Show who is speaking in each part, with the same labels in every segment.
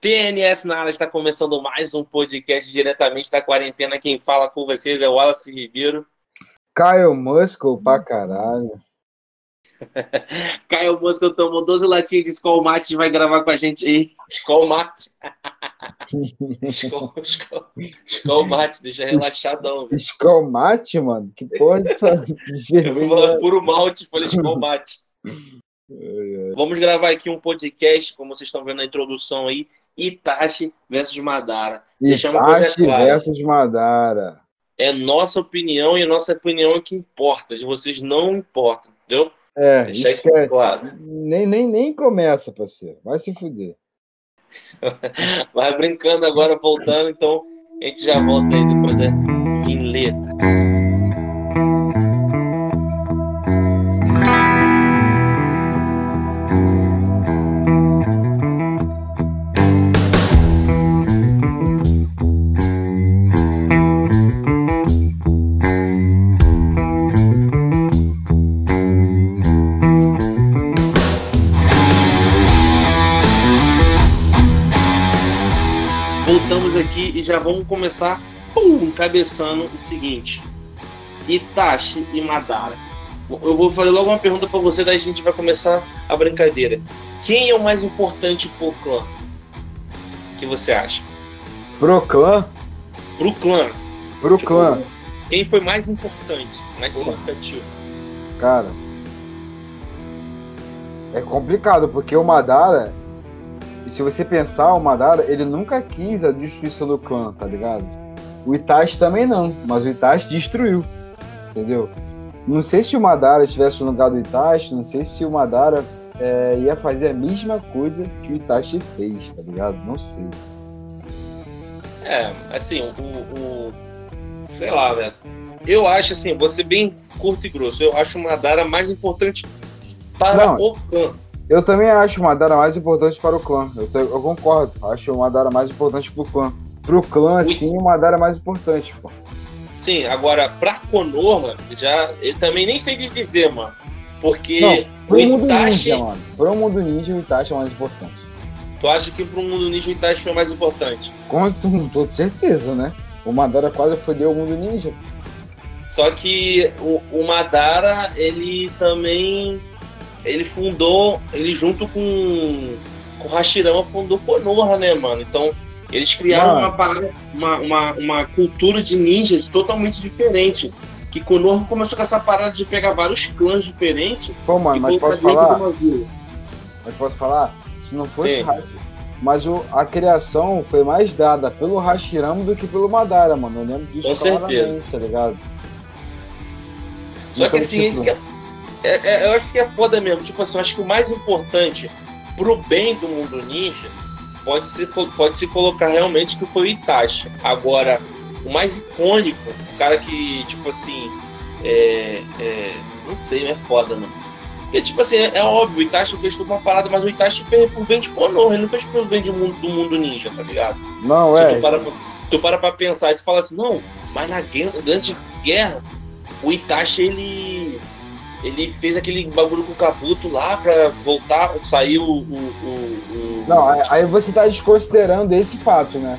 Speaker 1: TNS na área está começando mais um podcast diretamente da quarentena. Quem fala com vocês é o Wallace Ribeiro.
Speaker 2: Caio Muscle pra caralho.
Speaker 1: Caio Muscle tomou 12 latinhas de Skol Mate e vai gravar com a gente aí. Skol Mate. Skol, Skol, Skol Mate, deixa relaxadão.
Speaker 2: Skol Mate, mano? Que porra dessa?
Speaker 1: Puro malte, falei Skol Mate. Vamos gravar aqui um podcast, como vocês estão vendo na introdução aí, Itachi versus Madara.
Speaker 2: Itachi versus Madara.
Speaker 1: É nossa opinião e nossa opinião é que importa, de vocês não importa, entendeu?
Speaker 2: É, Deixar isso é, claro. Nem, nem, nem começa, parceiro. Vai se fuder.
Speaker 1: Vai brincando agora, voltando, então a gente já volta aí depois da vinheta. Já vamos começar pum, cabeçando o seguinte: Itachi e Madara. Eu vou fazer logo uma pergunta para você, daí a gente vai começar a brincadeira. Quem é o mais importante pro clã? O que você acha?
Speaker 2: Pro clã?
Speaker 1: Pro clã.
Speaker 2: Pro tipo, clã.
Speaker 1: Quem foi mais importante? Mais significativo?
Speaker 2: Cara. É complicado, porque o Madara e se você pensar, o Madara, ele nunca quis a destruição do clã, tá ligado? O Itachi também não, mas o Itachi destruiu, entendeu? Não sei se o Madara estivesse no lugar do Itachi, não sei se o Madara é, ia fazer a mesma coisa que o Itachi fez, tá ligado? Não sei.
Speaker 1: É, assim, o, o sei lá, velho. Eu acho assim, ser bem curto e grosso. Eu acho o Madara mais importante para não, o clã.
Speaker 2: Eu também acho o Madara mais importante para o clã. Eu, te, eu concordo. Acho o Madara mais importante para o clã. Para o clã, sim, o Madara é mais importante, pô.
Speaker 1: Sim, agora, pra Konoha, já. Eu também nem sei de dizer, mano. Porque Não,
Speaker 2: pro o mundo Itachi. Ninja, mano. Pro mundo ninja, o Itachi é mais importante.
Speaker 1: Tu acha que pro mundo ninja o Itachi foi mais importante?
Speaker 2: Com toda certeza, né? O Madara quase fodeu o mundo ninja.
Speaker 1: Só que o, o Madara, ele também ele fundou, ele junto com, com o Hashirama fundou Konoha, né, mano? Então, eles criaram uma, uma, uma, uma, cultura de ninjas totalmente diferente. Que Konoha começou com essa parada de pegar vários clãs diferentes.
Speaker 2: Pô, mano, mas posso falar? Mas posso falar? Se não fosse mas o, a criação foi mais dada pelo Hashirama do que pelo Madara, mano. Eu lembro disso
Speaker 1: Com certeza.
Speaker 2: tá ligado?
Speaker 1: Só então, que assim, tipo... É, é, eu acho que é foda mesmo. Tipo assim, eu acho que o mais importante pro bem do mundo ninja pode se, pode se colocar realmente que foi o Itachi. Agora, o mais icônico, o cara que, tipo assim, é, é, não sei, é foda, mano. Porque, tipo assim, é, é, óbvio, o Itachi fez toda uma parada, mas o Itachi fez por bem de Konoha, ele não fez por bem do mundo, do mundo ninja, tá ligado?
Speaker 2: Não, é.
Speaker 1: Tu para, tu para pra pensar e tu fala assim, não, mas na grande guerra, o Itachi, ele ele fez aquele bagulho com o Caputo lá pra voltar, sair o. o, o, o...
Speaker 2: Não, aí você tá desconsiderando esse fato, né?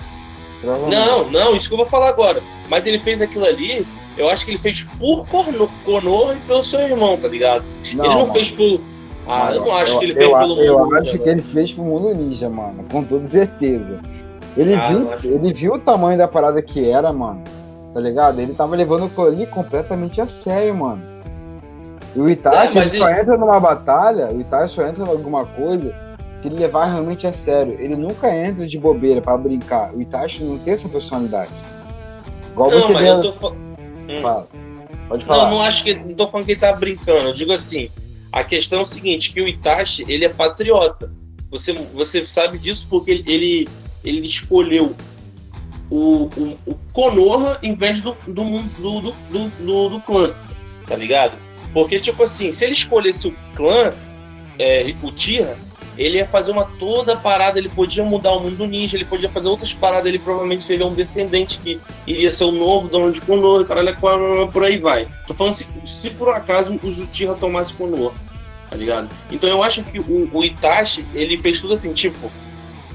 Speaker 1: Não, não, isso que eu vou falar agora. Mas ele fez aquilo ali, eu acho que ele fez por Konoha e pelo seu irmão, tá ligado? Não, ele não mano. fez por. Ah, eu não acho eu, que ele fez
Speaker 2: eu,
Speaker 1: pelo
Speaker 2: mundo. Eu acho que ele fez pro mundo ninja, mano, com toda certeza. Ele, ah, viu, ele viu o tamanho da parada que era, mano. Tá ligado? Ele tava levando ali completamente a sério, mano. E o Itachi é, ele só entra numa batalha, o Itachi só entra em alguma coisa se ele levar realmente a sério. Ele nunca entra de bobeira para brincar. O Itachi não tem essa personalidade.
Speaker 1: Igual não, você mas vê... eu tô... Hum. Fala. Pode falar. Não, não acho que. Não tô falando que ele tá brincando. Eu digo assim. A questão é o seguinte, que o Itachi, ele é patriota. Você, você sabe disso porque ele, ele, ele escolheu o, o, o Konoha em vez do, do, do, do, do, do clã, tá ligado? Porque, tipo assim, se ele escolhesse o clã, é, o Tira, ele ia fazer uma toda parada, ele podia mudar o mundo ninja, ele podia fazer outras paradas, ele provavelmente seria um descendente que iria ser o novo dono de Konoha, caralho, por aí vai. Tô falando se, se por acaso o Uchiha tomasse Konoha, tá ligado? Então eu acho que o, o Itachi, ele fez tudo assim, tipo,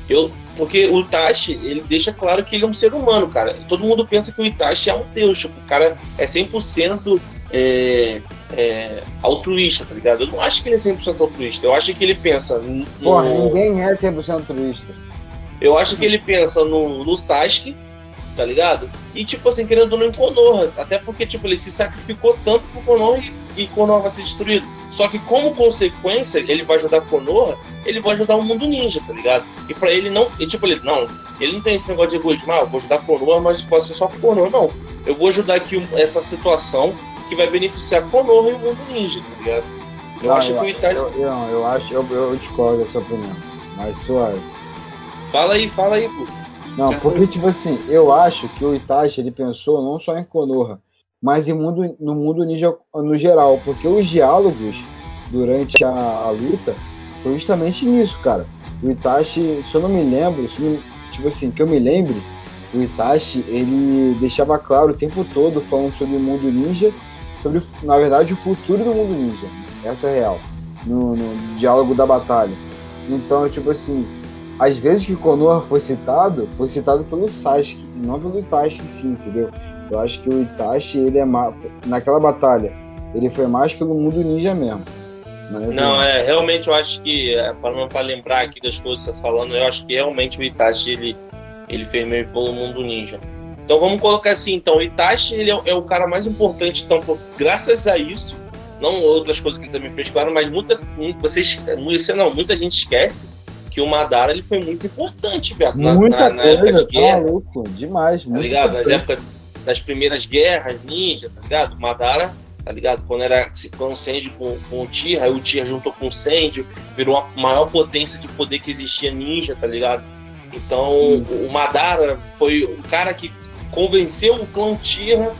Speaker 1: Eu, porque o Itachi, ele deixa claro que ele é um ser humano, cara. Todo mundo pensa que o Itachi é um deus, tipo, o cara é 100% é, é, altruísta, tá ligado? Eu não acho que ele é 100% altruísta. Eu acho que ele pensa. No...
Speaker 2: Porra, ninguém é 100% altruísta.
Speaker 1: Eu acho que ele pensa no, no Sasuke, tá ligado? E, tipo assim, querendo ou não em Konoha. Até porque, tipo, ele se sacrificou tanto pro Konoha e, e Konoha vai ser destruído. Só que, como consequência, ele vai ajudar Konoha, ele vai ajudar o mundo ninja, tá ligado? E pra ele não. E, tipo, ele não. Ele não tem esse negócio de egoísmo, ah, eu vou ajudar Konoha, mas pode ser só Konoha, não. Eu vou ajudar aqui essa situação que vai beneficiar Konoha e o mundo ninja, tá ligado?
Speaker 2: Eu não, acho eu, que o Itachi. Eu, eu, eu, acho, eu, eu discordo dessa opinião. Mas suave.
Speaker 1: Fala aí, fala aí, pô.
Speaker 2: Não, porque, tipo assim, eu acho que o Itachi ele pensou não só em Konoha, mas em mundo, no mundo ninja no geral, porque os diálogos durante a, a luta foi justamente nisso, cara. O Itachi, se eu não me lembro, se, tipo assim, que eu me lembre, o Itachi ele deixava claro o tempo todo falando sobre o mundo ninja, sobre, na verdade, o futuro do mundo ninja. Essa é real. No, no diálogo da batalha. Então, tipo assim, às vezes que Konoha foi citado, foi citado pelo Sasuke, não pelo Itachi sim, entendeu? Eu acho que o Itachi, ele é mais, naquela batalha, ele foi mais pelo mundo ninja mesmo.
Speaker 1: Não, é, não, é realmente eu acho que, é, para lembrar aqui das coisas que você tá falando, eu acho que realmente o Itachi, ele, ele fez meio pelo mundo ninja. Então vamos colocar assim, então, o Itachi, ele é, é o cara mais importante, então, por, graças a isso, não outras coisas que ele também fez, claro, mas muita, vocês, não, muita gente esquece que o Madara ele foi muito importante, velho.
Speaker 2: Na, Muita na, na coisa, época de guerra. Tá louco, demais,
Speaker 1: tá ligado? Nas épocas das primeiras guerras ninja, tá ligado? O Madara, tá ligado? Quando era se Sanji com, com o Tira, aí o Tira juntou com o Sanji, virou a maior potência de poder que existia ninja, tá ligado? Então, Sim. o Madara foi o cara que convenceu o clã Tira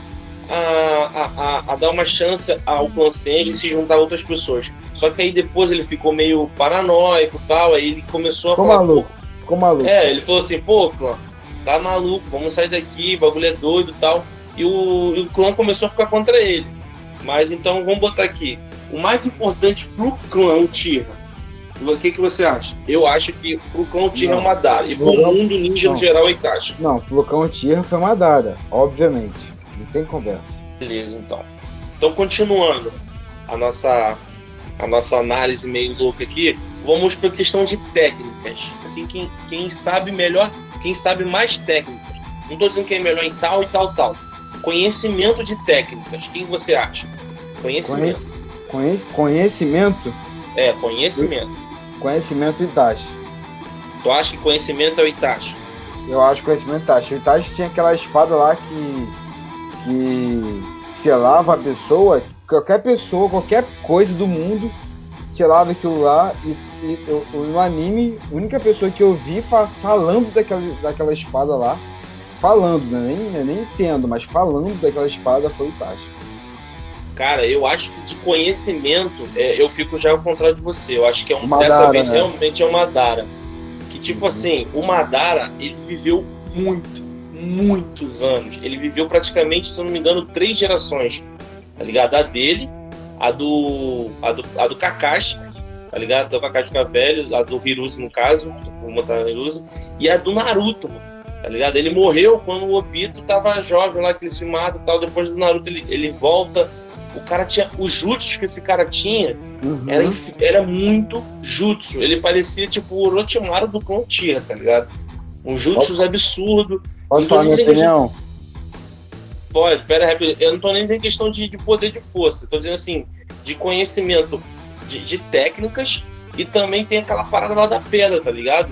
Speaker 1: a, a, a, dar uma chance ao clã Sanji e se juntar a outras pessoas. Só que aí depois ele ficou meio paranoico e tal, aí ele começou a
Speaker 2: ficou
Speaker 1: falar.
Speaker 2: Maluco. Ficou maluco.
Speaker 1: É, ele falou assim, pô, clã, tá maluco, vamos sair daqui, o bagulho é doido e tal. E o, e o clã começou a ficar contra ele. Mas então vamos botar aqui. O mais importante pro clã, Tira. O que, que você acha? Eu acho que clã Tira é o Madara. E pro mundo ninja não. no geral é Itachi.
Speaker 2: Não, clã Tira foi Madara, obviamente. Não tem conversa.
Speaker 1: Beleza, então. Então, continuando a nossa a nossa análise meio louca aqui, vamos para a questão de técnicas. Assim, quem, quem sabe melhor, quem sabe mais técnicas. Não estou dizendo quem é melhor em tal e tal, tal. Conhecimento de técnicas. Quem você acha? Conhecimento.
Speaker 2: Conhe... Conhecimento?
Speaker 1: É, conhecimento.
Speaker 2: Conhecimento Itachi.
Speaker 1: Tu acha que conhecimento é o Itachi?
Speaker 2: Eu acho que conhecimento Itachi. O Itachi tinha aquela espada lá que. que selava a pessoa qualquer pessoa, qualquer coisa do mundo selava aquilo lá e, e eu, no anime, a única pessoa que eu vi fa falando daquela, daquela espada lá, falando, né? nem, nem entendo, mas falando daquela espada foi o Tashi.
Speaker 1: Cara, eu acho que de conhecimento, é, eu fico já ao contrário de você. Eu acho que é um, Madara, dessa vez né? realmente é o Madara. Que tipo uhum. assim, o Madara, ele viveu muito, muitos anos. Ele viveu praticamente, se eu não me engano, três gerações tá ligado? A dele, a do. a do, a do Kakashi, tá ligado? Do Kakashi fica velho, a do Hiruzi no caso, vou botar Hiruzi, e a do Naruto, tá ligado? Ele morreu quando o Obito tava jovem lá, que ele se mata e tal, depois do Naruto ele, ele volta. O cara tinha. Os jutsus que esse cara tinha uhum. era, era muito jutsu. Ele parecia tipo o Orochimaru do Clone tá ligado? Um jutsu absurdo.
Speaker 2: Posso falar minha opinião?
Speaker 1: Pode, pera rapidinho. Eu não tô nem dizendo questão de, de poder de força, tô dizendo assim, de conhecimento de, de, técnicas e também tem aquela parada lá da pedra, tá ligado?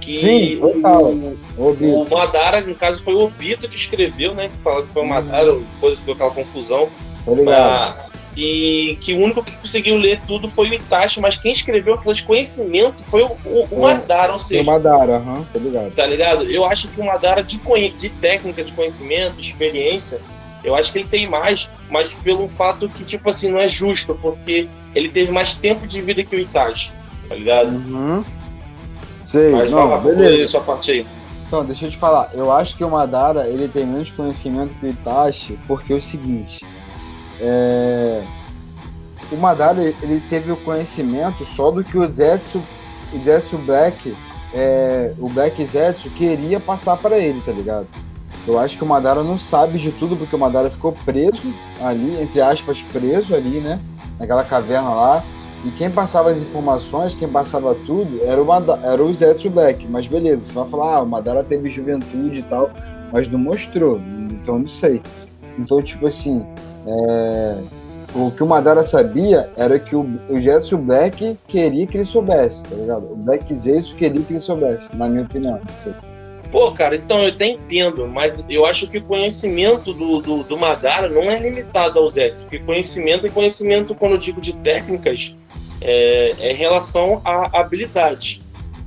Speaker 1: Que Sim, o, o, o, Madara, no caso, foi o Obito que escreveu, né? Que falou que foi o Madara, depois ficou aquela confusão. Obrigado. E que o único que conseguiu ler tudo foi o Itachi, mas quem escreveu aqueles conhecimentos foi o, o, o Madara, ou seja. O
Speaker 2: Madara, aham, uhum, tá ligado.
Speaker 1: Tá ligado? Eu acho que o Madara, de, de técnica, de conhecimento, de experiência, eu acho que ele tem mais, mas pelo fato que, tipo assim, não é justo, porque ele teve mais tempo de vida que o Itachi, tá ligado?
Speaker 2: Uhum. Sei,
Speaker 1: mas não, vai beleza. sua parte aí.
Speaker 2: Então, deixa eu te falar, eu acho que o Madara, ele tem menos conhecimento que o Itachi, porque é o seguinte, é... O Madara ele teve o conhecimento só do que o Zetsu, o Zetsu Black é, o Black Zetsu queria passar para ele, tá ligado? Eu acho que o Madara não sabe de tudo, porque o Madara ficou preso ali, entre aspas, preso ali, né? Naquela caverna lá. E quem passava as informações, quem passava tudo, era o, Madara, era o Zetsu Black. Mas beleza, você vai falar, ah, o Madara teve juventude e tal, mas não mostrou, então não sei. Então, tipo assim, é... o que o Madara sabia era que o, o Black queria que ele soubesse, tá ligado? O Black Zetsu queria que ele soubesse, na minha opinião.
Speaker 1: Pô, cara, então eu até entendo, mas eu acho que o conhecimento do, do, do Madara não é limitado ao Zetsu, porque conhecimento é conhecimento, quando eu digo de técnicas, é, é em relação à habilidade.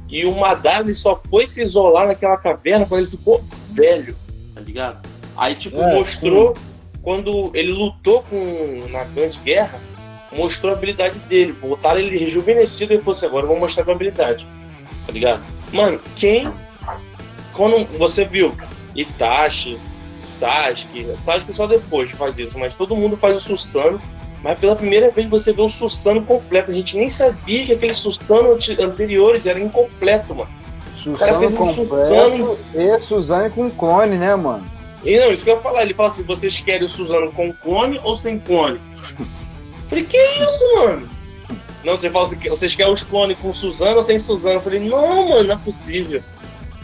Speaker 1: E o Madara ele só foi se isolar naquela caverna quando ele ficou velho, tá ligado? Aí, tipo, é, mostrou sim. Quando ele lutou com na Grande Guerra, mostrou a habilidade dele. Voltaram ele rejuvenescido e falou assim: agora eu vou mostrar a habilidade, tá ligado? Mano, quem quando você viu Itachi, Sasuke, Sasuke só depois faz isso, mas todo mundo faz o Susano, mas pela primeira vez você vê um Susano completo. A gente nem sabia que aqueles Susano anteriores eram incompleto, mano.
Speaker 2: Susano o cara fez um Susano e Suzano com clone, né, mano?
Speaker 1: E não, isso que eu ia falar. Ele fala assim: vocês querem o Suzano com clone ou sem clone? Falei, que isso, mano? Não, você fala assim, vocês querem os clones com Suzano ou sem Suzano? Eu falei, não, mano, não é possível.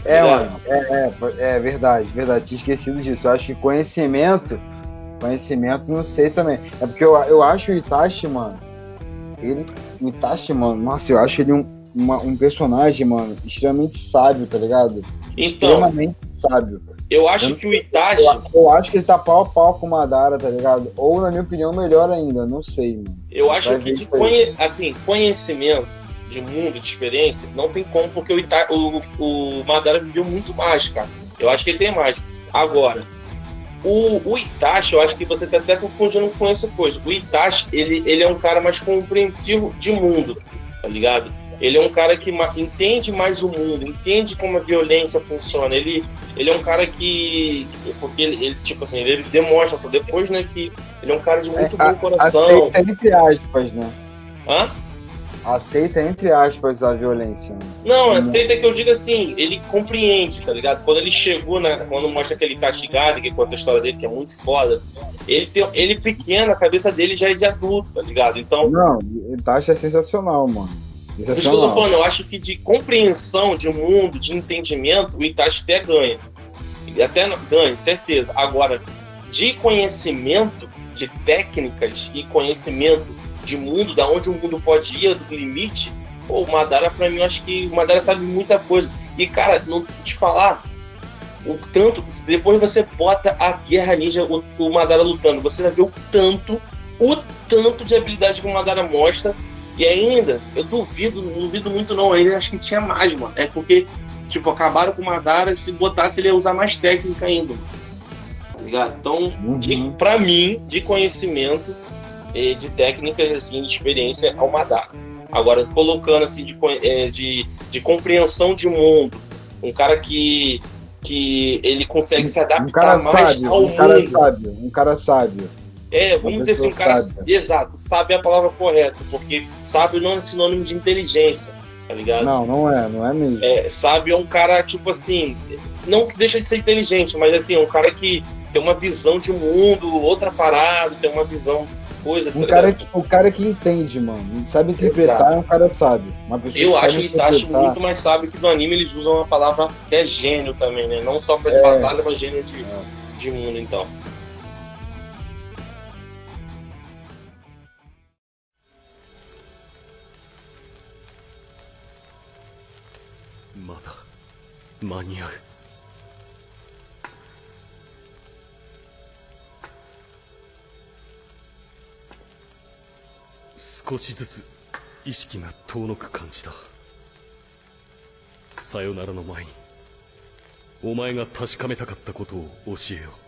Speaker 2: É, mano, é, é, é, verdade, verdade. Tinha esquecido disso. Eu acho que conhecimento, conhecimento, não sei também. É porque eu, eu acho o Itachi, mano, ele, o Itachi, mano, nossa, eu acho ele um, uma, um personagem, mano, extremamente sábio, tá ligado?
Speaker 1: Então,
Speaker 2: extremamente sábio.
Speaker 1: Eu acho eu, que o Itachi.
Speaker 2: Eu, eu, acho que ele tá pau a pau com o Madara, tá ligado? Ou, na minha opinião, melhor ainda, não sei, mano.
Speaker 1: Eu acho Vai que de conhe... assim, conhecimento de mundo, de experiência, não tem como, porque o, Ita, o, o Madara viveu muito mais, cara. Eu acho que ele tem mais. Agora, o, o Itachi, eu acho que você está até confundindo com essa coisa. O Itachi, ele, ele é um cara mais compreensivo de mundo, tá ligado? Ele é um cara que entende mais o mundo, entende como a violência funciona. Ele, ele é um cara que. Porque ele, ele tipo assim, ele demonstra só depois, né, que ele é um cara de muito é, bom coração.
Speaker 2: Aceita entre aspas, né?
Speaker 1: Hã?
Speaker 2: aceita, entre aspas, a violência. Né?
Speaker 1: Não, aceita que eu digo assim, ele compreende, tá ligado? Quando ele chegou, na, quando mostra aquele castigado, que conta a história dele, que é muito foda, ele, tem, ele pequeno, a cabeça dele já é de adulto, tá ligado? Então.
Speaker 2: Não, Itachi é sensacional, mano.
Speaker 1: Sensacional. Isso que eu tô falando, eu acho que de compreensão de mundo, de entendimento, o Itachi até ganha. Até ganha, certeza. Agora, de conhecimento, de técnicas e conhecimento de mundo, da onde o mundo pode ir, do limite, pô, o Madara, pra mim, eu acho que o Madara sabe muita coisa. E, cara, não te falar, o tanto, depois você bota a Guerra Ninja, o, o Madara lutando, você vai ver o tanto, o tanto de habilidade que o Madara mostra. E ainda, eu duvido, não duvido muito não, ainda acho que tinha mais, mano. É porque, tipo, acabaram com o Madara, se botasse ele ia usar mais técnica ainda. Tá ligado? Então, uhum. de, pra mim, de conhecimento, de técnicas assim de experiência ao Madara. Agora, colocando assim de, é, de, de compreensão de mundo, um cara que, que ele consegue se adaptar
Speaker 2: um
Speaker 1: mais
Speaker 2: sábio, ao um mundo. Cara sábio, um cara sábio.
Speaker 1: É, vamos dizer assim, um cara sábio. exato, sabe a palavra correta, porque sábio não é sinônimo de inteligência, tá ligado?
Speaker 2: Não, não é, não é mesmo.
Speaker 1: É, sábio é um cara, tipo assim, não que deixa de ser inteligente, mas assim, é um cara que tem uma visão de mundo, outra parada, tem uma visão coisa.
Speaker 2: Um tá cara que, o cara que entende, mano. Sabe interpretar Exato. é um cara sábio.
Speaker 1: Eu acho que Itachi muito mais sábio que no anime eles usam uma palavra que é gênio também, né? Não só pra de é. batalha, mas gênio de, é. de mundo, então. 間に合う。少しずつ意識が遠のく感じださよならの前にお前が確かめたかったことを教えよう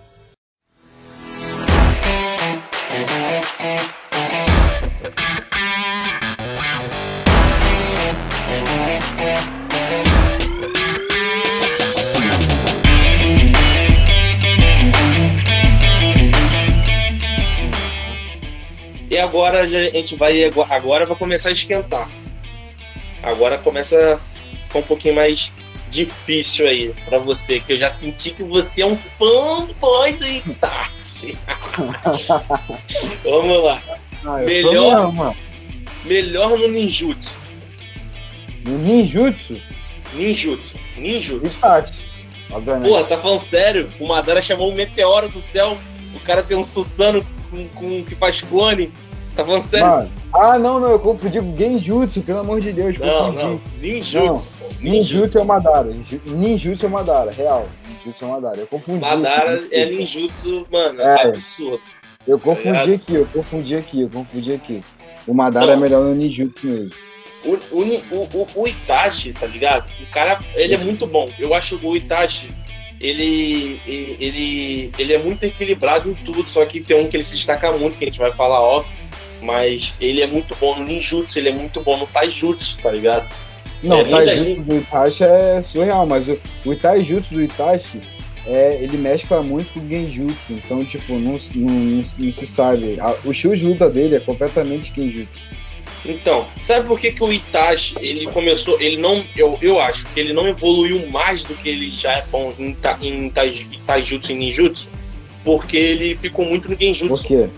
Speaker 1: agora a gente vai agora vai começar a esquentar. Agora começa ficar um pouquinho mais difícil aí para você, que eu já senti que você é um fanboy do Itachi. Vamos lá. Ah, melhor, mesmo, melhor no ninjutsu.
Speaker 2: No ninjutsu?
Speaker 1: Ninjutsu. Ninjutsu. Itachi. Porra, tá falando sério? O Madara chamou um meteoro do céu. O cara tem um Susano com, com que faz clone. Tá falando sério? Mano.
Speaker 2: Ah, não, não, eu confundi com Genjutsu, pelo amor de Deus.
Speaker 1: Não, confundi. não. Ninjutsu.
Speaker 2: Não. Ninjutsu é o Madara. Ninjutsu é o Madara, real. Ninjutsu é o Madara. Eu confundi.
Speaker 1: Madara é ninjutsu, mano, é. absurdo.
Speaker 2: Eu confundi tá aqui, eu confundi aqui, eu confundi aqui. O Madara é melhor no ninjutsu mesmo.
Speaker 1: O, o, o, o, Itachi, tá ligado? O cara, ele é muito bom. Eu acho o Itachi, ele, ele, ele é muito equilibrado em tudo, só que tem um que ele se destaca muito, que a gente vai falar óbvio, mas ele é muito bom no ninjutsu, ele é muito bom no taijutsu, tá ligado?
Speaker 2: Não, é, o taijutsu do Itachi é surreal, mas o, o taijutsu do Itachi, é, ele mescla muito com o genjutsu, então, tipo, não, não, não, não se sabe. O estilo de luta dele é completamente genjutsu.
Speaker 1: Então, sabe por que, que o Itachi, ele começou, ele não, eu, eu acho que ele não evoluiu mais do que ele já é bom em, em, em Taijutsu e Ninjutsu? Porque ele ficou muito no Genjutsu.
Speaker 2: Por quê?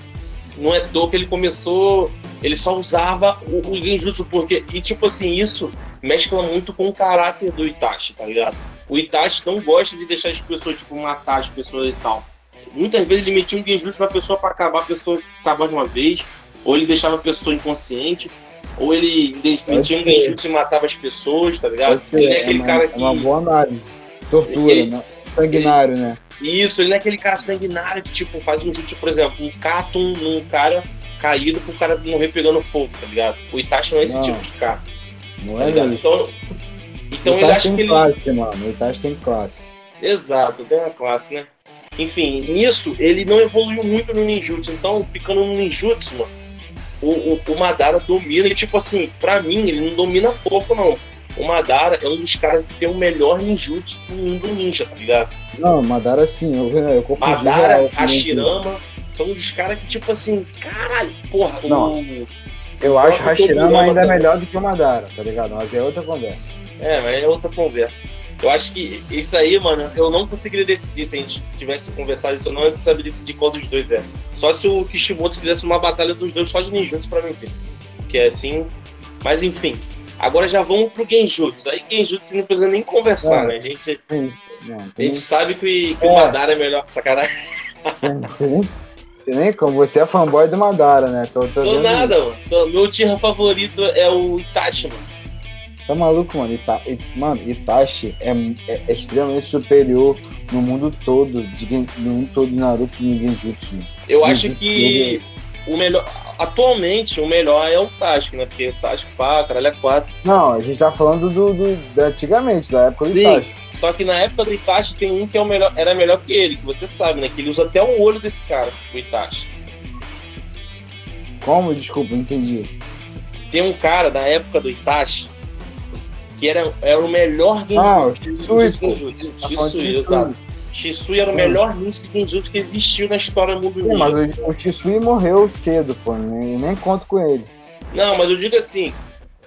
Speaker 1: Não é toa que ele começou, ele só usava o, o Genjutsu, porque, e tipo assim, isso mescla muito com o caráter do Itachi, tá ligado? O Itachi não gosta de deixar as pessoas, tipo, matar as pessoas e tal. Muitas vezes ele metia um Genjutsu na pessoa para acabar a pessoa acabar de uma vez, ou ele deixava a pessoa inconsciente, ou ele metia um genjutsu e matava as pessoas, tá ligado?
Speaker 2: Ele é aquele é uma, cara que. É uma boa análise. Tortura, ele, né? Sanguinário,
Speaker 1: ele,
Speaker 2: né?
Speaker 1: Isso, ele não é aquele cara sanguinário que, tipo, faz um jutsu, por exemplo, um catum num cara caído pro cara morrer pegando fogo, tá ligado? O Itachi não é esse não, tipo de cara.
Speaker 2: Não tá é ligado?
Speaker 1: Então, então ele acha que ele.
Speaker 2: Classe, mano. O Itachi tem classe.
Speaker 1: Exato, tem uma classe, né? Enfim, nisso ele não evoluiu muito no ninjutsu. Então, ficando no ninjutsu, mano, o, o, o Madara domina. E, tipo assim, pra mim, ele não domina pouco, não. O Madara é um dos caras que tem o melhor ninjutsu do mundo ninja, tá ligado?
Speaker 2: Não, Madara sim, eu, eu confundi.
Speaker 1: Madara, real, Hashirama, são um dos caras que, tipo assim, caralho, porra,
Speaker 2: não. O, eu acho Hashirama ainda também. melhor do que o Madara, tá ligado? Mas é outra conversa.
Speaker 1: É, mas é outra conversa. Eu acho que isso aí, mano, eu não conseguiria decidir se a gente tivesse conversado isso, eu não saberia decidir qual dos dois é. Só se o Kishimoto fizesse uma batalha dos dois só de ninjutsu pra mim. Que é assim. Mas enfim. Agora já vamos pro Genjutsu. Aí Genjutsu não precisa nem conversar, é. né? A gente, não, a gente sabe que, que é. o Madara é melhor que sacanagem.
Speaker 2: nem como você é fanboy do Madara, né?
Speaker 1: Tô, tô Tô nada, isso. mano. Meu tira favorito é o Itachi, mano.
Speaker 2: Tá maluco, mano? Ita... Mano, Itachi é, é, é, extremamente superior no mundo todo, de, no mundo todo de Naruto e Genjutsu. Mano.
Speaker 1: Eu acho que o melhor. Atualmente, o melhor é o Sasuke, né? Porque o Sasuke, pá, caralho, é 4.
Speaker 2: Não, a gente tá falando do, do, do antigamente, da época do Sim. Itachi.
Speaker 1: Só que na época do Itachi tem um que é o melhor, era melhor que ele, que você sabe, né? Que ele usa até o olho desse cara, o Itachi.
Speaker 2: Como? Desculpa, não entendi.
Speaker 1: Tem um cara da época do Itachi que era, era o melhor
Speaker 2: Genjutsu. Ah, o Shisui,
Speaker 1: Genjutsu. Shisui, exato. Shisui era o melhor ninja de Genjutsu que existiu na história do mundo
Speaker 2: ninja. Mas o, Shisui morreu cedo, pô, nem, nem conto com ele.
Speaker 1: Não, mas eu digo assim,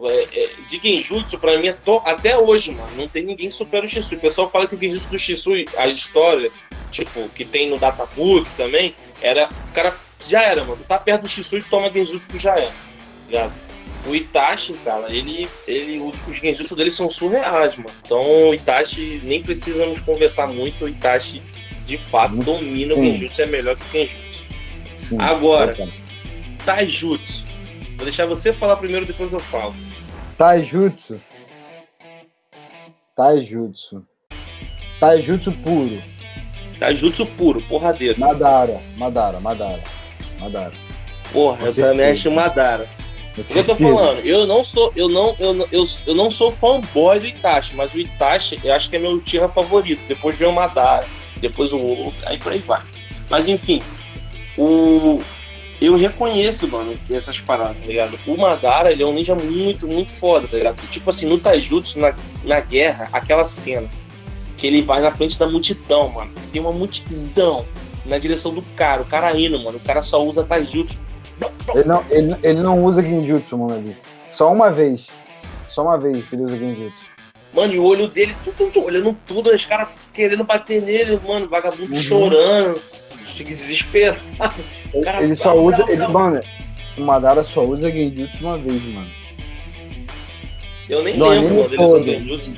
Speaker 1: é, é, de Genjutsu, pra mim, é to... até hoje, mano, não tem ninguém que supera o Shisui. O pessoal fala que o Genjutsu do Shisui, a história, tipo, que tem no Databook também, era, o cara já era, mano, tá perto do Shisui, toma Genjutsu que já era, tá ligado? O Itachi, cara, ele, ele, os genjutsu dele são surreais, mano. Então o Itachi, nem precisamos conversar muito, o Itachi de fato domina o genjutsu, é melhor que o genjutsu. Sim, Agora, Taijutsu. Vou deixar você falar primeiro, depois eu falo.
Speaker 2: Taijutsu. Taijutsu. Taijutsu puro.
Speaker 1: Taijutsu puro, porradeiro.
Speaker 2: Madara, Madara, Madara. Madara.
Speaker 1: Porra, Com eu certeza. também acho Madara. Eu tô falando? Eu não sou, eu não, eu, eu, eu não sou fanboy do Itachi, mas o Itachi eu acho que é meu tira favorito. Depois vem o Madara, depois o outro, aí por aí vai. Mas enfim, o eu reconheço, mano, essas paradas, tá ligado? O Madara, ele é um ninja muito, muito foda, tá ligado? Tipo assim, no Taijutsu, na, na guerra, aquela cena que ele vai na frente da multidão, mano. Tem uma multidão na direção do cara, o cara indo, mano. O cara só usa Taijutsu
Speaker 2: ele não, ele, ele não usa Genjutsu, mano. Ali. Só uma vez. Só uma vez que ele usa Genjutsu.
Speaker 1: Mano, e o olho dele, olhando tudo, os caras querendo bater nele, mano, vagabundo uhum. chorando, desesperado.
Speaker 2: Ele, ele só usa, ele, mano, o Madara só usa Genjutsu uma vez, mano.
Speaker 1: Eu nem lembro, mano, ele usa Genjutsu.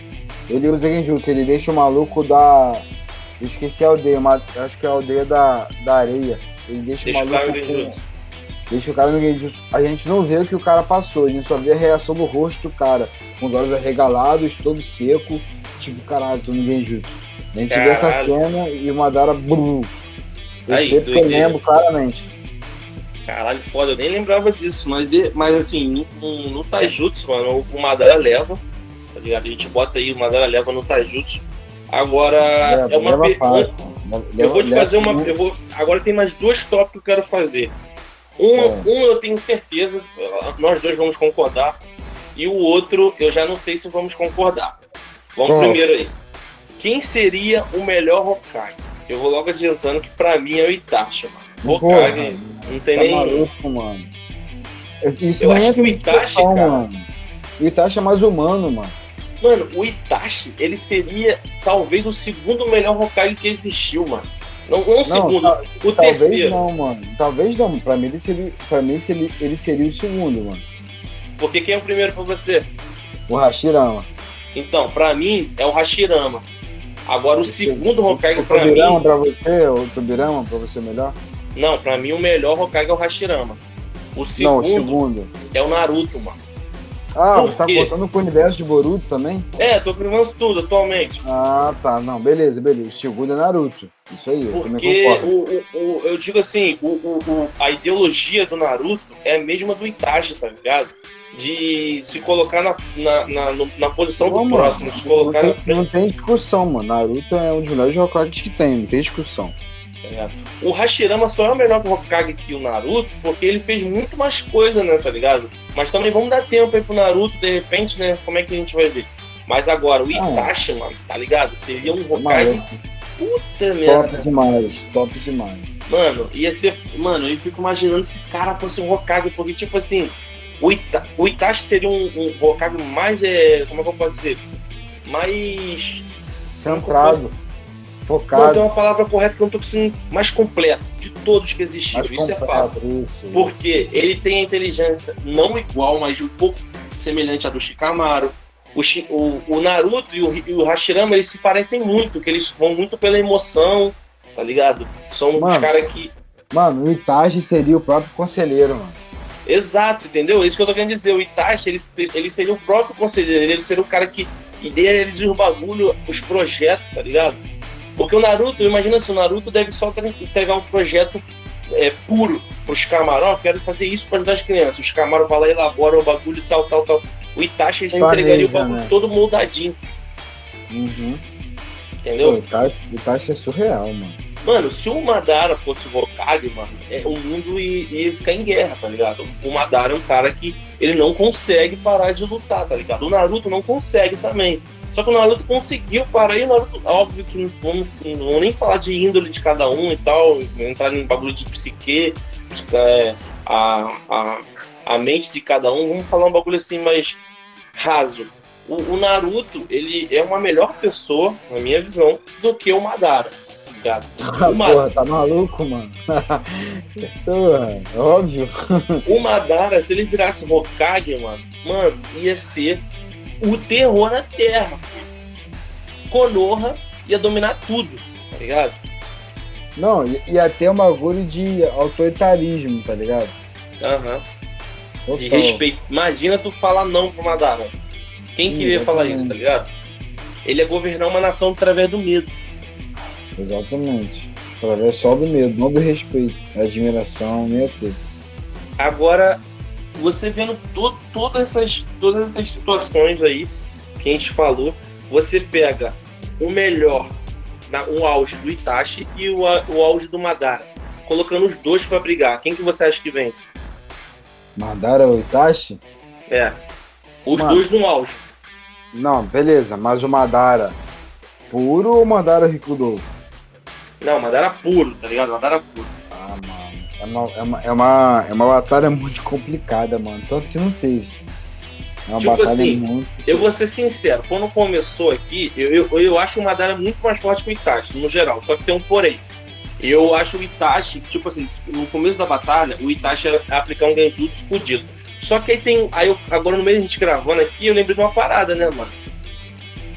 Speaker 2: Ele usa Genjutsu, ele deixa o maluco da. Eu esqueci a aldeia, mas acho que é a aldeia da, da areia. Ele deixa, deixa o maluco. O cara deixa o cara no. A gente não vê o que o cara passou, a gente só vê a reação do rosto do cara com os olhos arregalados, todo seco, tipo, caralho, tô no Genjutsu. A gente caralho. vê essa cena e o Madara. Brum. Eu Aí, eu lembro claramente.
Speaker 1: Caralho, foda, eu nem lembrava disso, mas, mas assim, no, no Taijutsu, mano, o Madara leva, tá ligado? A gente bota aí o Madara leva no Taijutsu. Agora, leva, é uma pergunta. Eu vou te fazer uma. Eu vou, agora tem mais dois tópicos que eu quero fazer. Um, é. um eu tenho certeza, nós dois vamos concordar, e o outro, eu já não sei se vamos concordar. Vamos primeiro aí. Quem seria o melhor Hokage? Eu vou logo adiantando que pra mim é o Itachi, mano. Hokage não tem tá nem.
Speaker 2: Maluco, mano. Isso
Speaker 1: eu acho é que o Itachi, cara. Mano.
Speaker 2: O Itachi é mais humano, mano.
Speaker 1: Mano, o Itachi, ele seria talvez o segundo melhor Hokage que existiu, mano. Não, não o segundo, não, o
Speaker 2: talvez
Speaker 1: terceiro.
Speaker 2: não, mano. Talvez não. Pra mim, ele seria, pra mim ele, ele seria o segundo, mano.
Speaker 1: Porque quem é o primeiro pra você?
Speaker 2: O Hashirama.
Speaker 1: Então, pra mim, é o Hashirama. Agora, o segundo Hokage o pra
Speaker 2: mim... O pra você? O Tobirama pra você melhor?
Speaker 1: Não, pra mim o melhor Hokage é o Hashirama. O segundo, Não, o segundo. é o Naruto, mano.
Speaker 2: Ah, Por você tá contando com o universo de Boruto também?
Speaker 1: É, tô gravando tudo atualmente.
Speaker 2: Ah, tá. Não, beleza, beleza. O segundo é Naruto. Isso aí,
Speaker 1: eu Porque o, o, o, eu digo assim, o, o, a ideologia do Naruto é a mesma do Itachi, tá ligado? de se colocar na, na, na, na posição do próximo, se colocar
Speaker 2: não tem, não tem discussão, mano. Naruto é um dos melhores Hokages que tem, não tem discussão.
Speaker 1: É. O Hashirama só é o melhor Hokage que o Naruto, porque ele fez muito mais coisa, né, tá ligado? Mas também vamos dar tempo aí pro Naruto, de repente, né? Como é que a gente vai ver? Mas agora, o ah, Itachi, ah, mano, tá ligado? Seria um Hokage. Puta merda.
Speaker 2: Top demais, top demais.
Speaker 1: Mano, ia ser. Mano, eu fico imaginando se cara fosse um Hokage, porque, tipo assim, o, Ita, o Itachi seria um, um Hokage mais. É, como é que eu posso dizer? Mais.
Speaker 2: Centrado. Focado. Não,
Speaker 1: tem uma palavra correta que eu não tô conseguindo. Mais completo de todos que existiram. isso é fato. Isso, Porque isso. ele tem a inteligência não igual, mas um pouco semelhante à do Shikamaru. O, o, o Naruto e o, e o Hashirama eles se parecem muito, que eles vão muito pela emoção, tá ligado? São mano, os caras que.
Speaker 2: Mano, o Itachi seria o próprio conselheiro, mano.
Speaker 1: Exato, entendeu? É isso que eu tô querendo dizer. O Itachi, ele, ele seria o próprio conselheiro, ele seria o cara que idealiza os bagulho, os projetos, tá ligado? Porque o Naruto, imagina se o Naruto deve só entregar um projeto é, puro pros Camarão, quero fazer isso para ajudar as crianças. Os Camarão vão lá e elaboram o bagulho tal, tal, tal. O Itachi já entregaria o bagulho né? todo moldadinho.
Speaker 2: Uhum.
Speaker 1: Entendeu?
Speaker 2: o, Itachi, o Itachi é surreal, mano.
Speaker 1: Mano, se o Madara fosse o Hokage, mano, é, o mundo ia, ia, ficar em guerra, tá ligado? O Madara é um cara que ele não consegue parar de lutar, tá ligado? O Naruto não consegue também. Só que o Naruto conseguiu parar e o Naruto, óbvio que não vamos, não vamos nem falar de índole de cada um e tal, entrar em bagulho de psique, é, a, a, a mente de cada um, vamos falar um bagulho assim mais raso. O, o Naruto, ele é uma melhor pessoa, na minha visão, do que o Madara ligado?
Speaker 2: Uma... Porra, tá maluco, mano? Porra, óbvio.
Speaker 1: O Madara, se ele virasse Hokage, mano, mano, ia ser o terror na Terra. Konoha ia dominar tudo, tá ligado?
Speaker 2: Não, ia ter um bagulho de autoritarismo, tá ligado?
Speaker 1: Aham. Uhum. De respeito. Imagina tu falar não pro Madara. Quem Sim, queria falar isso, tá ligado? Ele ia governar uma nação através do medo.
Speaker 2: Exatamente. Através só do medo, não do respeito, admiração, nem a tudo.
Speaker 1: Agora, você vendo to todas, essas, todas essas situações aí que a gente falou, você pega o melhor, na, o auge do Itachi e o, o auge do Madara, colocando os dois para brigar. Quem que você acha que vence?
Speaker 2: Madara ou Itachi?
Speaker 1: É. Os Mano, dois no auge.
Speaker 2: Não, beleza, mas o Madara puro ou Madara Rikudo?
Speaker 1: Não, Madara puro, tá ligado? Madara puro.
Speaker 2: É uma, é uma, é uma, é uma batalha muito complicada, mano. Tanto que não teve.
Speaker 1: É tipo assim, muito... eu vou ser sincero, quando começou aqui, eu, eu, eu acho o Madara muito mais forte que o Itachi, no geral. Só que tem um porém. Eu acho o Itachi, tipo assim, no começo da batalha, o Itachi ia aplicar um genjutsu fudido. Só que aí tem. Aí eu, agora no meio a gente gravando aqui, eu lembrei de uma parada, né, mano?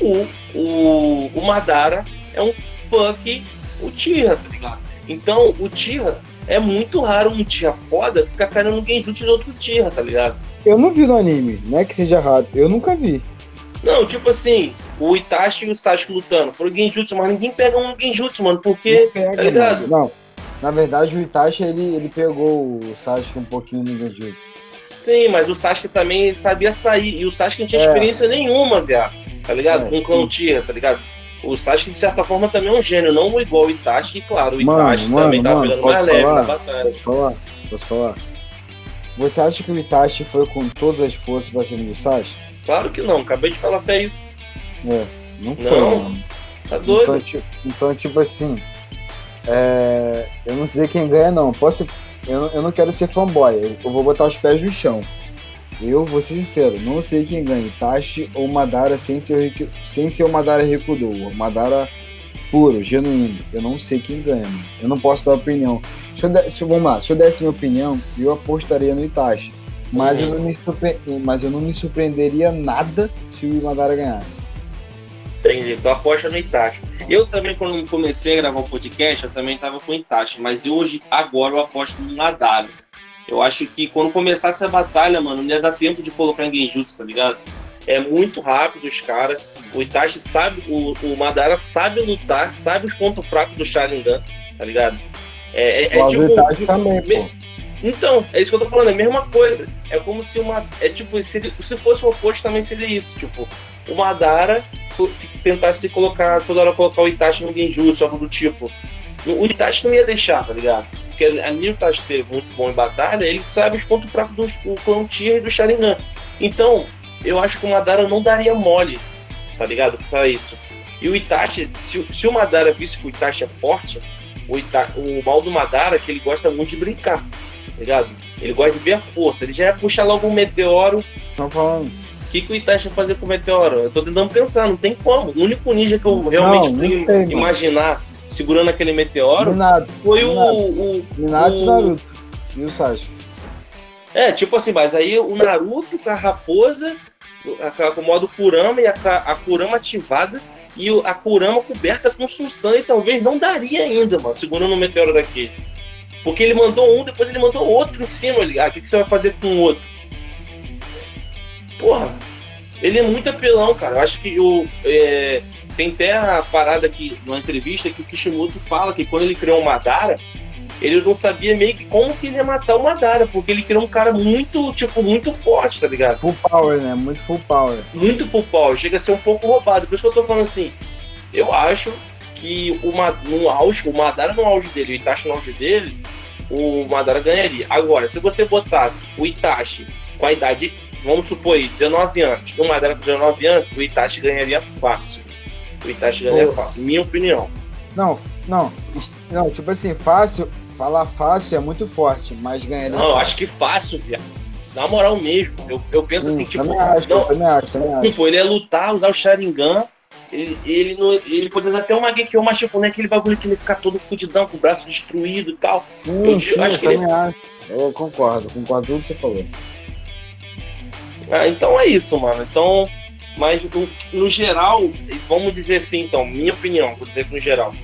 Speaker 1: O, o, o Madara é um fuck o Tira, tá ligado? Então, o Tira é muito raro um Tira foda ficar caindo no genjutsu de outro Tira, tá ligado?
Speaker 2: Eu não vi no anime, não é que seja raro, eu nunca vi.
Speaker 1: Não, tipo assim, o Itachi e o Sasuke lutando foram Genjutsu, mas ninguém pega um Genjutsu, mano, porque. Pega, tá ligado?
Speaker 2: Mano. Não. Na verdade, o Itachi ele, ele pegou o Sasuke um pouquinho no Genjutsu.
Speaker 1: Sim, mas o Sasuke também sabia sair. E o Sasuke não tinha é. experiência nenhuma, viado. Tá ligado? É, Com o clã Tia, tá ligado? O Sasuke, de certa forma, também é um gênio, não igual o Itachi, e claro, o Itachi mano, também mano, tava pegando mais leve na batalha. Posso
Speaker 2: falar? Posso falar? Você acha que o Itachi foi com todas as forças pra cima do Sasuke?
Speaker 1: Claro que não, acabei de falar até isso.
Speaker 2: É, não foi. Não, mano.
Speaker 1: tá doido.
Speaker 2: Então, tipo, então, tipo assim, é, eu não sei quem ganha, não. Posso, eu, eu não quero ser fanboy, eu vou botar os pés no chão. Eu vou ser sincero, não sei quem ganha, Itachi ou Madara sem ser, sem ser o Madara Rikudo, Madara puro, genuíno. Eu não sei quem ganha, mano. Eu não posso dar opinião. Se eu, der, se, vamos lá, se eu desse minha opinião, eu apostaria no Itachi. Mas, uhum. eu não me surpre... mas eu não me surpreenderia nada se o Madara ganhasse.
Speaker 1: Entendi, tu aposta no Itachi. Eu também, quando comecei a gravar o podcast, eu também tava com o Itachi, mas hoje, agora, eu aposto no Madara. Eu acho que quando começasse a batalha, mano, não ia dar tempo de colocar em Genjutsu, tá ligado? É muito rápido os caras. O Itachi sabe, o, o Madara sabe lutar, sabe os pontos fracos do Sharingan, tá ligado?
Speaker 2: É, é, é tipo. Também, pô.
Speaker 1: Então, é isso que eu tô falando, é a mesma coisa. É como se uma. É tipo, se, se fosse o oposto também seria isso. Tipo, o Madara tentasse se colocar, toda hora colocar o Itachi no Genjutsu, algo do tipo. O Itachi não ia deixar, tá ligado? Porque ali o Itachi ser muito bom em batalha, ele sabe os pontos fracos do, do clã Tier e do Sharingan. Então, eu acho que o Madara não daria mole, tá ligado? Pra isso. E o Itachi, se, se o Madara visse que o Itachi é forte, o, Ita, o mal do Madara é que ele gosta muito de brincar tá ligado? Ele gosta de ver a força. Ele já puxa logo um meteoro.
Speaker 2: Não falando.
Speaker 1: O que, que o Itachi vai fazer com o meteoro? Eu tô tentando pensar, não tem como. O único ninja que eu realmente consigo imaginar segurando aquele meteoro
Speaker 2: Minato,
Speaker 1: foi Minato. o.
Speaker 2: o Minato o... e Naruto. E o Sasuke.
Speaker 1: É, tipo assim, mas aí o Naruto com a raposa, com o modo Kurama e a, a Kurama ativada e a Kurama coberta com Susan e talvez não daria ainda, mano, segurando um meteoro daquele. Porque ele mandou um, depois ele mandou outro em cima. Ele, ah, o que, que você vai fazer com o outro? Porra, ele é muito apelão, cara. Eu acho que o. É, tem até a parada aqui, numa entrevista, que o Kishimoto fala que quando ele criou o Madara, ele não sabia meio que como que ele ia matar o Madara, porque ele criou um cara muito, tipo, muito forte, tá ligado?
Speaker 2: Full power, né? Muito full power.
Speaker 1: Muito full power. Chega a ser um pouco roubado. Por isso que eu tô falando assim, eu acho que o, no auge, o Madara no auge dele, o Itachi no auge dele, o Madara ganharia. Agora, se você botasse o Itachi com a idade, vamos supor aí, 19 anos, o Madara com 19 anos, o Itachi ganharia fácil. O Itachi ganharia fácil, minha opinião.
Speaker 2: Não, não, não, tipo assim, fácil, falar fácil é muito forte, mas ganharia.
Speaker 1: Não, eu acho que fácil, viado. Na moral mesmo, eu, eu penso hum, assim, tipo,
Speaker 2: acho, não, acho, acho.
Speaker 1: tipo, ele é lutar, usar o Sharingan ele, ele, não, ele pode usar até uma Genkyo, mas tipo, não é aquele bagulho que ele fica todo fudidão, com o braço destruído e tal.
Speaker 2: Sim, eu, sim, acho que ele... acho. Eu concordo, concordo com tudo que você falou.
Speaker 1: Ah, então é isso, mano. Então, mas no, no, geral, vamos dizer assim, então, minha opinião, vou dizer que no geral,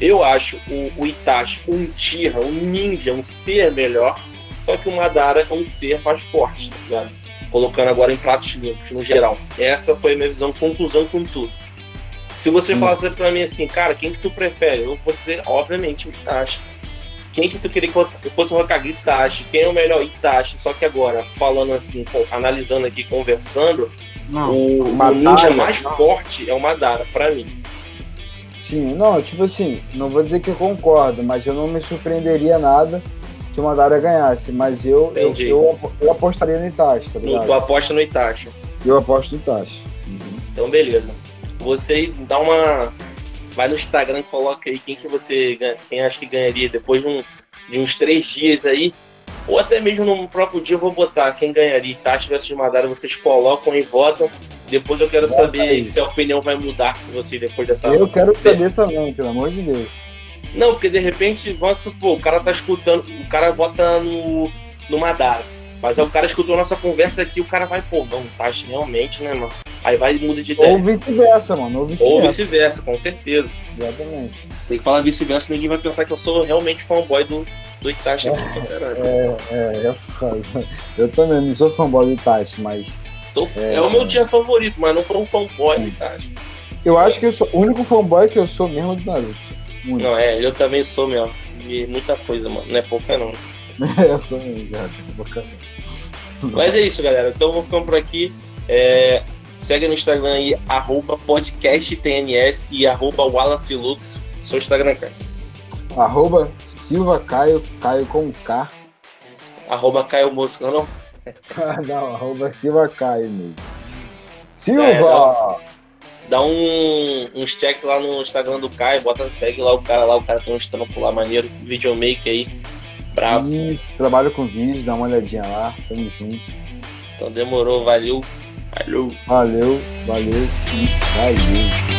Speaker 1: eu acho o, o Itachi um Tira, um ninja, um ser melhor, só que o Madara é um ser mais forte, tá ligado? Colocando agora em pratos limpos, no geral. Essa foi a minha visão, conclusão com tudo. Se você hum. falasse pra mim assim, cara, quem que tu prefere? Eu vou dizer, obviamente, o Itachi. Quem que tu queria que eu fosse um Hokage Itachi? Quem é o melhor Itachi? Só que agora, falando assim, analisando aqui, conversando, não, o, o, ninja mais não. forte é o Madara, pra mim.
Speaker 2: Sim, não, tipo assim, não vou dizer que eu concordo, mas eu não me surpreenderia nada se o Madara ganhasse, mas eu, eu, eu, eu, apostaria no Itachi, tá ligado?
Speaker 1: Tu aposta no Itachi.
Speaker 2: Eu aposto no Itachi.
Speaker 1: Uhum. Então, beleza você dá uma. Vai no Instagram, coloca aí quem que você quem acha que ganharia depois de, um, de uns três dias aí. Ou até mesmo no próprio dia eu vou botar quem ganharia Itachi versus Madara, vocês colocam e votam. Depois eu quero Bota saber aí. se a opinião vai mudar com vocês depois dessa.
Speaker 2: Eu quero saber também, pelo amor de Deus.
Speaker 1: Não, porque de repente, vamos supor, o cara tá escutando, o cara vota no, no Madara. Mas aí o cara escutou nossa conversa aqui, o cara vai, pô, não, Itachi realmente, né, mano? Aí vai e muda de ideia.
Speaker 2: Ou vice-versa, mano. Ou
Speaker 1: vice-versa, vice-versa com certeza.
Speaker 2: Exatamente.
Speaker 1: Tem que falar vice-versa, ninguém vai pensar que eu sou realmente fanboy do, do Itachi.
Speaker 2: É, é, é, é, eu também não sou fanboy do Itachi, mas.
Speaker 1: Tô, é, é, o meu dia favorito, mas não sou um fanboy do Itachi.
Speaker 2: Eu acho que eu sou o único fanboy que eu sou mesmo do Naruto.
Speaker 1: Muito. Não, é, eu também sou mesmo. De muita coisa, mano. Não é pouca não.
Speaker 2: eu também, já.
Speaker 1: Mas é isso, galera. Então vou ficando por aqui. É, Segue no Instagram aí, arroba podcasttns e arroba Wallace Lux. Seu Instagram, cara.
Speaker 2: Arroba Silva Caio, Caio com K.
Speaker 1: Arroba Caio Mosca, não?
Speaker 2: não, arroba Silva Caio mesmo. Silva! É, dá,
Speaker 1: dá um, uns check lá no Instagram do Caio, bota, segue lá o cara lá, o cara tem um trampo lá maneiro, videomaker aí. Bravo. E
Speaker 2: trabalho com vídeo, dá uma olhadinha lá, tamo junto.
Speaker 1: Então demorou, valeu. Valeu.
Speaker 2: Valeu, valeu e valeu.